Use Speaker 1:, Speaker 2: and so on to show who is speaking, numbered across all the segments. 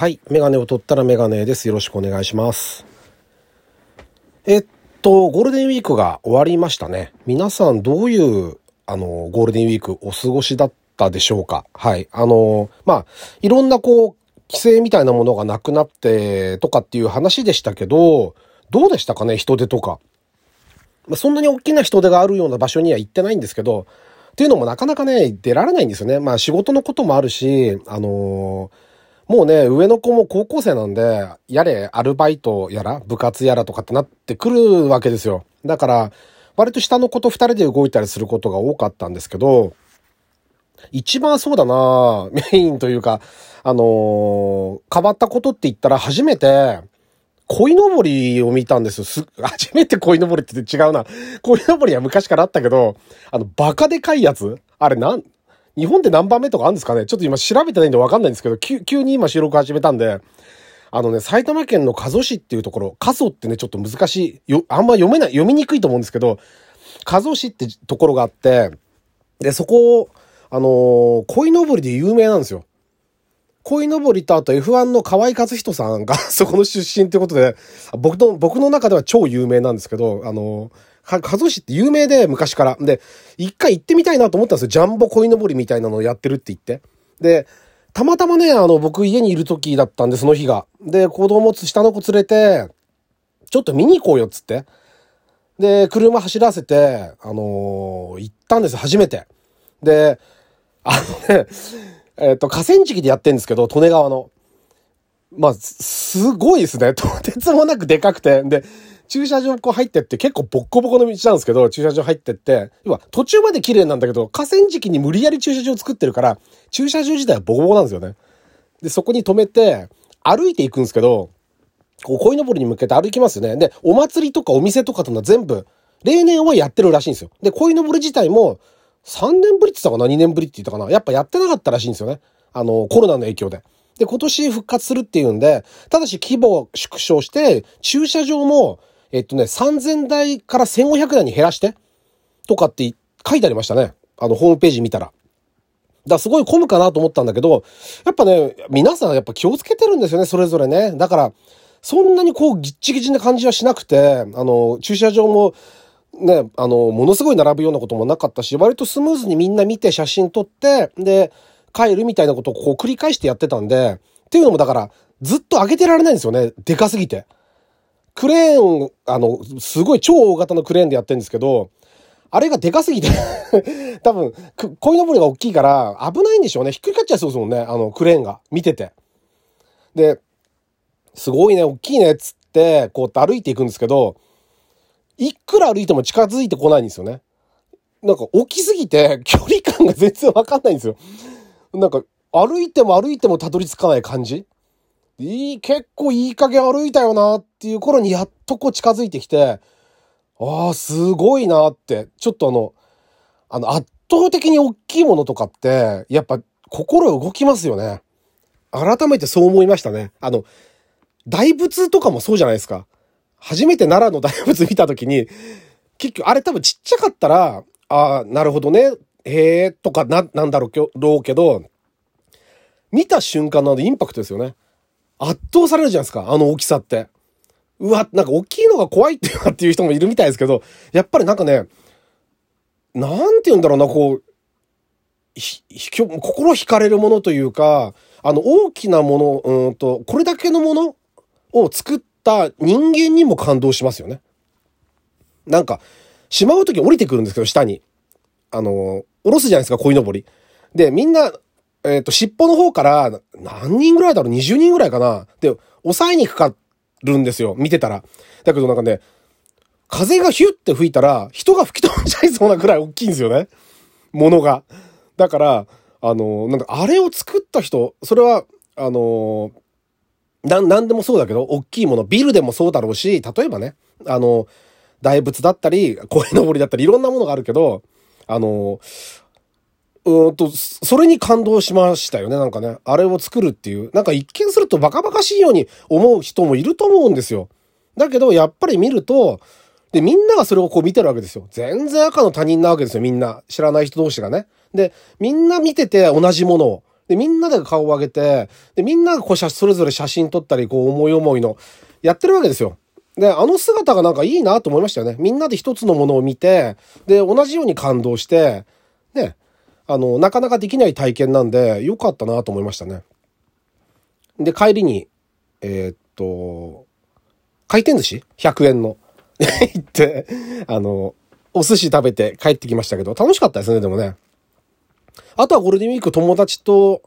Speaker 1: はい。メガネを取ったらメガネです。よろしくお願いします。えっと、ゴールデンウィークが終わりましたね。皆さんどういう、あの、ゴールデンウィークお過ごしだったでしょうか？はい。あの、まあ、いろんなこう、規制みたいなものがなくなってとかっていう話でしたけど、どうでしたかね？人手とか。まあ、そんなに大きな人手があるような場所には行ってないんですけど、っていうのもなかなかね、出られないんですよね。まあ仕事のこともあるし、あのーもうね、上の子も高校生なんで、やれ、アルバイトやら、部活やらとかってなってくるわけですよ。だから、割と下の子と二人で動いたりすることが多かったんですけど、一番そうだなメインというか、あのー変わったことって言ったら初めて、鯉のぼりを見たんですよ。す、初めて鯉のぼりって言って違うな。鯉のぼりは昔からあったけど、あの、バカでかいやつ？あれなん、日本で何番目とかあるんですかね？ちょっと今調べてないんでわかんないんですけど、急に今収録始めたんで、あのね、埼玉県の加須市っていうところ、加須ってね、ちょっと難しい、よ、あんま読めない、読みにくいと思うんですけど、加須市ってところがあって、で、そこ、あのー鯉のぼりで有名なんですよ。鯉のぼりとあと F1 の河合和人さんが そこの出身ってことで、僕の、僕の中では超有名なんですけど、あの、か、加須市って有名で昔から。で、一回行ってみたいなと思ったんですよ。ジャンボ鯉のぼりみたいなのをやってるって言って。で、たまたまね、あの、僕家にいる時だったんで、その日が。で、子供つ、下の子連れて、ちょっと見に行こうよっつって。で、車走らせて、あのー行ったんです、初めて。で、あのね、えっ、と、河川敷でやってんですけど、利根川の。まあ、すごいですね。とてつもなくでかくて。で、駐車場こう入ってって結構ボッコボコの道なんですけど、駐車場入ってって、要は途中まで綺麗なんだけど、河川敷に無理やり駐車場作ってるから、駐車場自体はボコボコなんですよね。で、そこに止めて、歩いていくんですけど、こう、鯉のぼりに向けて歩きますよね。で、お祭りとかお店とかとの全部、例年はやってるらしいんですよ。で、鯉のぼり自体も、3年ぶりって言ったかな ?2 年ぶりって言ったかな？やっぱやってなかったらしいんですよね。あの、コロナの影響で。で、今年復活するっていうんで、ただし規模を縮小して、駐車場も、えっとね、3000台から1500台に減らして、とかって書いてありましたね。あの、ホームページ見たら。だからすごい混むかなと思ったんだけど、やっぱね、皆さんやっぱ気をつけてるんですよね、それぞれね。だから、そんなにこう、ぎっちぎちな感じはしなくて、あの、駐車場も、ね、あの、ものすごい並ぶようなこともなかったし、割とスムーズにみんな見て写真撮って、で、帰るみたいなことをこう繰り返してやってたんで、っていうのもだから、ずっと上げてられないんですよね。でかすぎて。クレーン、あの、すごい超大型のクレーンでやってるんですけど、あれがでかすぎて、多分、く鯉のぼりが大きいから危ないんでしょうね。ひっくり返っちゃいそうですもんね。あの、クレーンが。見てて。で、すごいね、大きいね、っつって、こう歩いていくんですけど、いくら歩いても近づいてこないんですよね。なんか、大きすぎて、距離感が全然わかんないんですよ。なんか、歩いても歩いてもたどり着かない感じいい、結構いい加減歩いたよなっていう頃にやっとこう近づいてきて、ああ、すごいなって、ちょっとあの、あの、圧倒的に大きいものとかって、やっぱ心動きますよね。改めてそう思いましたね。あの、大仏とかもそうじゃないですか。初めて奈良の大仏見たときに、結局、あれ多分ちっちゃかったら、ああ、なるほどね、へえ、とかな、なんだろうけど、見た瞬間のあのインパクトですよね。圧倒されるじゃないですか、あの大きさって。うわ、なんか大きいのが怖いっていうっていう人もいるみたいですけど、やっぱりなんかね、なんて言うんだろうな、こう、ひ、ひ心惹かれるものというか、あの大きなもの、うんと、これだけのものを作った人間にも感動しますよね。なんか、しまうとき降りてくるんですけど、下に。あの、降ろすじゃないですか、鯉のぼり。で、みんな、えっ、と、尻尾の方から、何人ぐらいだろう ?20 人ぐらいかな？で、抑えにかかるんですよ、見てたら。だけどなんかね、風がヒュッて吹いたら、人が吹き飛んじゃいそうなぐらい大きいんですよね。ものが。だから、あの、なんだ、あれを作った人、それは、あの、な、なんでもそうだけど、大きいもの、ビルでもそうだろうし、例えばね、あの、大仏だったり、鯉のぼりだったり、いろんなものがあるけど、あの、うんと、それに感動しましたよね、なんかね。あれを作るっていう。なんか一見するとバカバカしいように思う人もいると思うんですよ。だけど、やっぱり見ると、で、みんながそれをこう見てるわけですよ。全然赤の他人なわけですよ、みんな。知らない人同士がね。で、みんな見てて同じものを。で、みんなで顔を上げて、で、みんながこう、それぞれ写真撮ったり、こう、思い思いの、やってるわけですよ。で、あの姿がなんかいいなと思いましたよね。みんなで一つのものを見て、で、同じように感動して、ね、あの、なかなかできない体験なんで、良かったなと思いましたね。で、帰りに、えー、っと、回転寿司 ?100 円の。行って、あの、お寿司食べて帰ってきましたけど、楽しかったですね、でもね。あとはゴールデンウィーク友達と、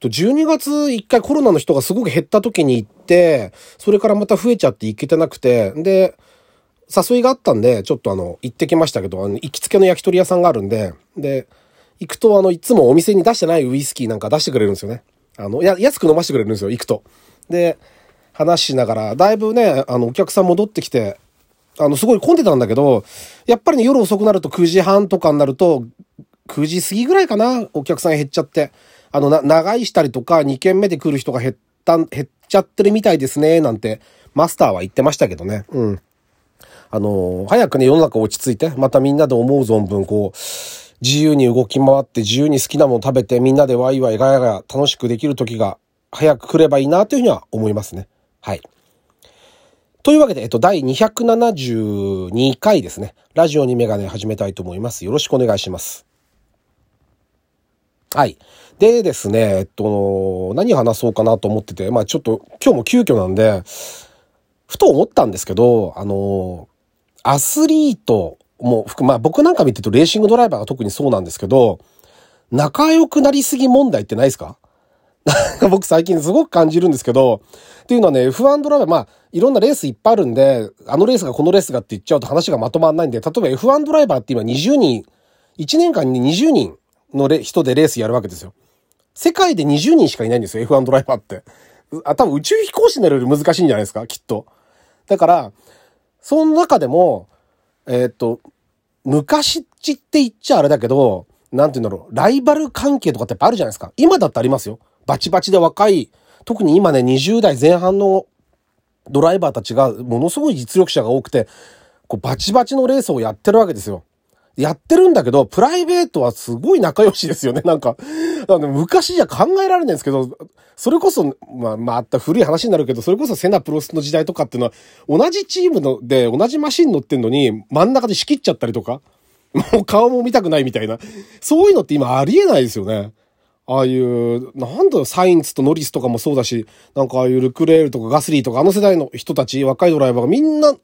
Speaker 1: 12月一回コロナの人がすごく減った時に行って、それからまた増えちゃって行けてなくて、で、誘いがあったんで、ちょっとあの、行ってきましたけど、あの、行きつけの焼き鳥屋さんがあるんで、で、行くとあの、いつもお店に出してないウイスキーなんか出してくれるんですよね。あの、や、安く飲ましてくれるんですよ、行くと。で、話しながら、だいぶね、あの、お客さん戻ってきて、あの、すごい混んでたんだけど、やっぱりね、夜遅くなると9時半とかになると、9時過ぎぐらいかな、お客さん減っちゃって。あの、な、長いしたりとか、2軒目で来る人が減った、減っちゃってるみたいですね、なんて、マスターは言ってましたけどね。うん。あの、早くね、世の中落ち着いて、またみんなで思う存分、こう、自由に動き回って、自由に好きなもの食べて、みんなでワイワイガヤガヤ楽しくできる時が、早く来ればいいな、というふうには思いますね。はい。というわけで、えっと、第272回ですね。ラジオにメガネ始めたいと思います。よろしくお願いします。はい。でですね、えっと、何話そうかなと思ってて、まあちょっと今日も急遽なんで、ふと思ったんですけど、あの、アスリートも含、まあ僕なんか見てるとレーシングドライバーが特にそうなんですけど、仲良くなりすぎ問題ってないですか？なんか僕最近すごく感じるんですけど、っていうのはね、F1 ドライバー、まあ、いろんなレースいっぱいあるんで、あのレースがこのレースがって言っちゃうと話がまとまんないんで、例えば F1 ドライバーって今20人、1年間に20人の人でレースやるわけですよ。世界で20人しかいないんですよ、F1 ドライバーって。あ、多分宇宙飛行士になるより難しいんじゃないですか、きっと。だから、その中でも、えー、っと、昔って言っちゃあれだけど、なんて言うんだろう、ライバル関係とかってやっぱあるじゃないですか。今だってありますよ。バチバチで若い、特に今ね、20代前半のドライバーたちがものすごい実力者が多くて、こうバチバチのレースをやってるわけですよ。やってるんだけど、プライベートはすごい仲良しですよね、なんか。あの昔じゃ考えられないんですけど、それこそ、まあ、まあ、あった古い話になるけど、それこそセナプロスの時代とかっていうのは、同じチームので、同じマシン乗ってんのに、真ん中で仕切っちゃったりとか、もう顔も見たくないみたいな。そういうのって今ありえないですよね。ああいう、なんだよ、サインツとノリスとかもそうだし、なんかああいうルクレールとかガスリーとかあの世代の人たち、若いドライバーがみんな、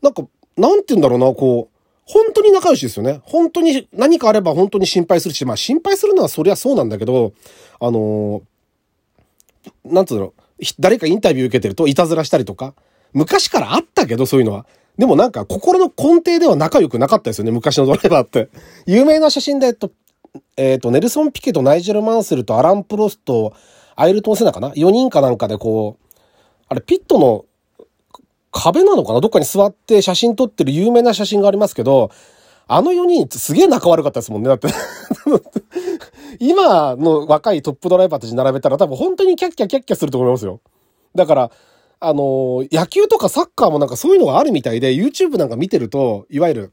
Speaker 1: なんか、なんて言うんだろうな、こう、本当に仲良しですよね。本当に何かあれば本当に心配するし、まあ心配するのはそりゃそうなんだけど、あのー、なんつうの、誰かインタビュー受けてるといたずらしたりとか、昔からあったけどそういうのは。でもなんか心の根底では仲良くなかったですよね、昔のドライバーって。有名な写真で、えっと、えっと、ネルソン・ピケとナイジェル・マンセルとアラン・プロスト、アイルトン・セナかな ?4 人かなんかでこう、あれ、ピットの壁なのかな？どっかに座って写真撮ってる有名な写真がありますけど、あの4人すげえ仲悪かったですもんね。だって 今の若いトップドライバーたち並べたら多分本当にキャッキャキャッキャすると思いますよ。だから、あの野球とかサッカーもなんかそういうのがあるみたいで、YouTube なんか見てると、いわゆる、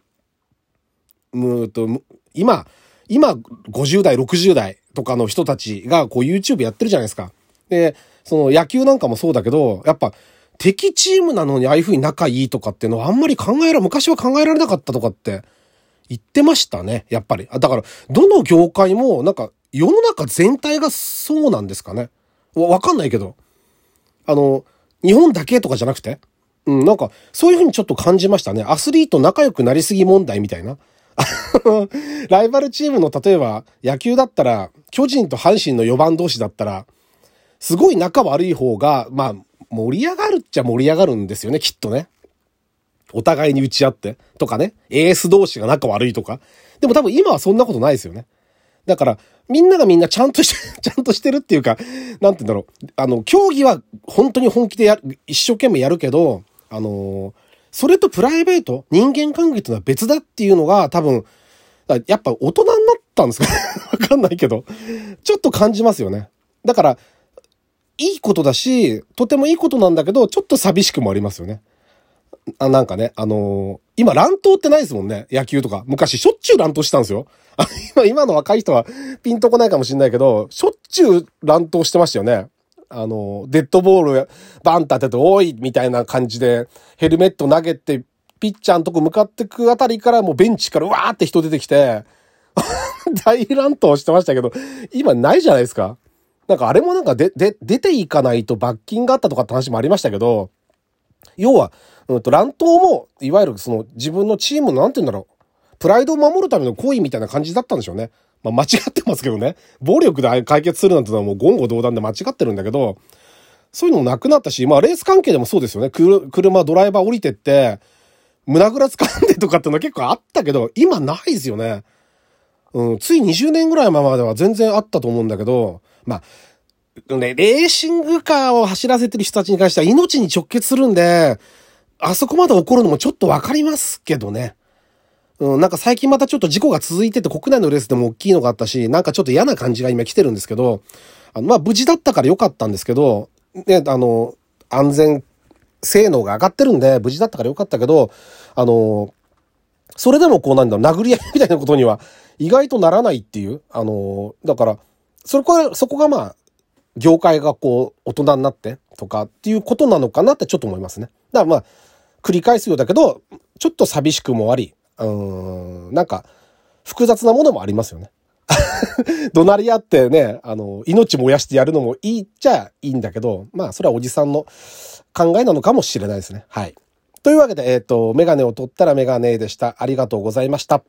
Speaker 1: むーと、今、今、50代、60代とかの人たちがこう YouTube やってるじゃないですか。で、その野球なんかもそうだけど、やっぱ、敵チームなのにああいう風に仲いいとかっていうのはあんまり考えら、昔は考えられなかったとかって言ってましたね、やっぱり。だから、どの業界もなんか世の中全体がそうなんですかね。わ、わかんないけど。あの、日本だけとかじゃなくてうん、なんか、そういう風にちょっと感じましたね。アスリート仲良くなりすぎ問題みたいな。ライバルチームの、例えば、野球だったら、巨人と阪神の4番同士だったら、すごい仲悪い方が、まあ、盛り上がるっちゃ盛り上がるんですよね、きっとね。お互いに打ち合って。とかね。エース同士が仲悪いとか。でも多分今はそんなことないですよね。だから、みんながみんなちゃんとして、ちゃんとしてるっていうか、なんて言うんだろう。あの、競技は本当に本気でやる、一生懸命やるけど、あのー、それとプライベート、人間関係というのは別だっていうのが多分、やっぱ大人になったんですか わかんないけど、ちょっと感じますよね。だから、いいことだし、とてもいいことなんだけど、ちょっと寂しくもありますよね。あ、なんかね、あのー、今乱闘ってないですもんね。野球とか。昔しょっちゅう乱闘したんですよ。今、今の若い人はピンとこないかもしれないけど、しょっちゅう乱闘してましたよね。あの、デッドボールバンって当てて、おいみたいな感じで、ヘルメット投げて、ピッチャーのとこ向かってくあたりからもうベンチからわーって人出てきて、大乱闘してましたけど、今ないじゃないですか。なんかあれもなんかで、で、出ていかないと罰金があったとかって話もありましたけど、要は、うんと、乱闘も、いわゆるその自分のチームのなんて言うんだろう。プライドを守るための行為みたいな感じだったんでしょうね。まあ間違ってますけどね。暴力で解決するなんてのはもう言語道断で間違ってるんだけど、そういうのもなくなったし、まあレース関係でもそうですよね。車、ドライバー降りてって、胸ぐら掴んでとかってのは結構あったけど、今ないですよね。うん、つい20年ぐらい前までは全然あったと思うんだけど、まあ、ね、レーシングカーを走らせてる人たちに関しては命に直結するんで、あそこまで起こるのもちょっとわかりますけどね。うん、なんか最近またちょっと事故が続いてて国内のレースでも大きいのがあったし、なんかちょっと嫌な感じが今来てるんですけど、あの、まあ、無事だったから良かったんですけど、ね、あの、安全性能が上がってるんで、無事だったから良かったけど、あの、それでもこうなんだろう、殴り合いみたいなことには意外とならないっていう、あの、だから、そこは、そこがまあ、業界がこう、大人になってとかっていうことなのかなってちょっと思いますね。だからまあ、繰り返すようだけど、ちょっと寂しくもあり、うん、なんか、複雑なものもありますよね。怒鳴り合ってね、あの、命燃やしてやるのもいいっちゃいいんだけど、まあ、それはおじさんの考えなのかもしれないですね。はい。というわけで、えっ、ー、と、メガネを取ったらメガネでした。ありがとうございました。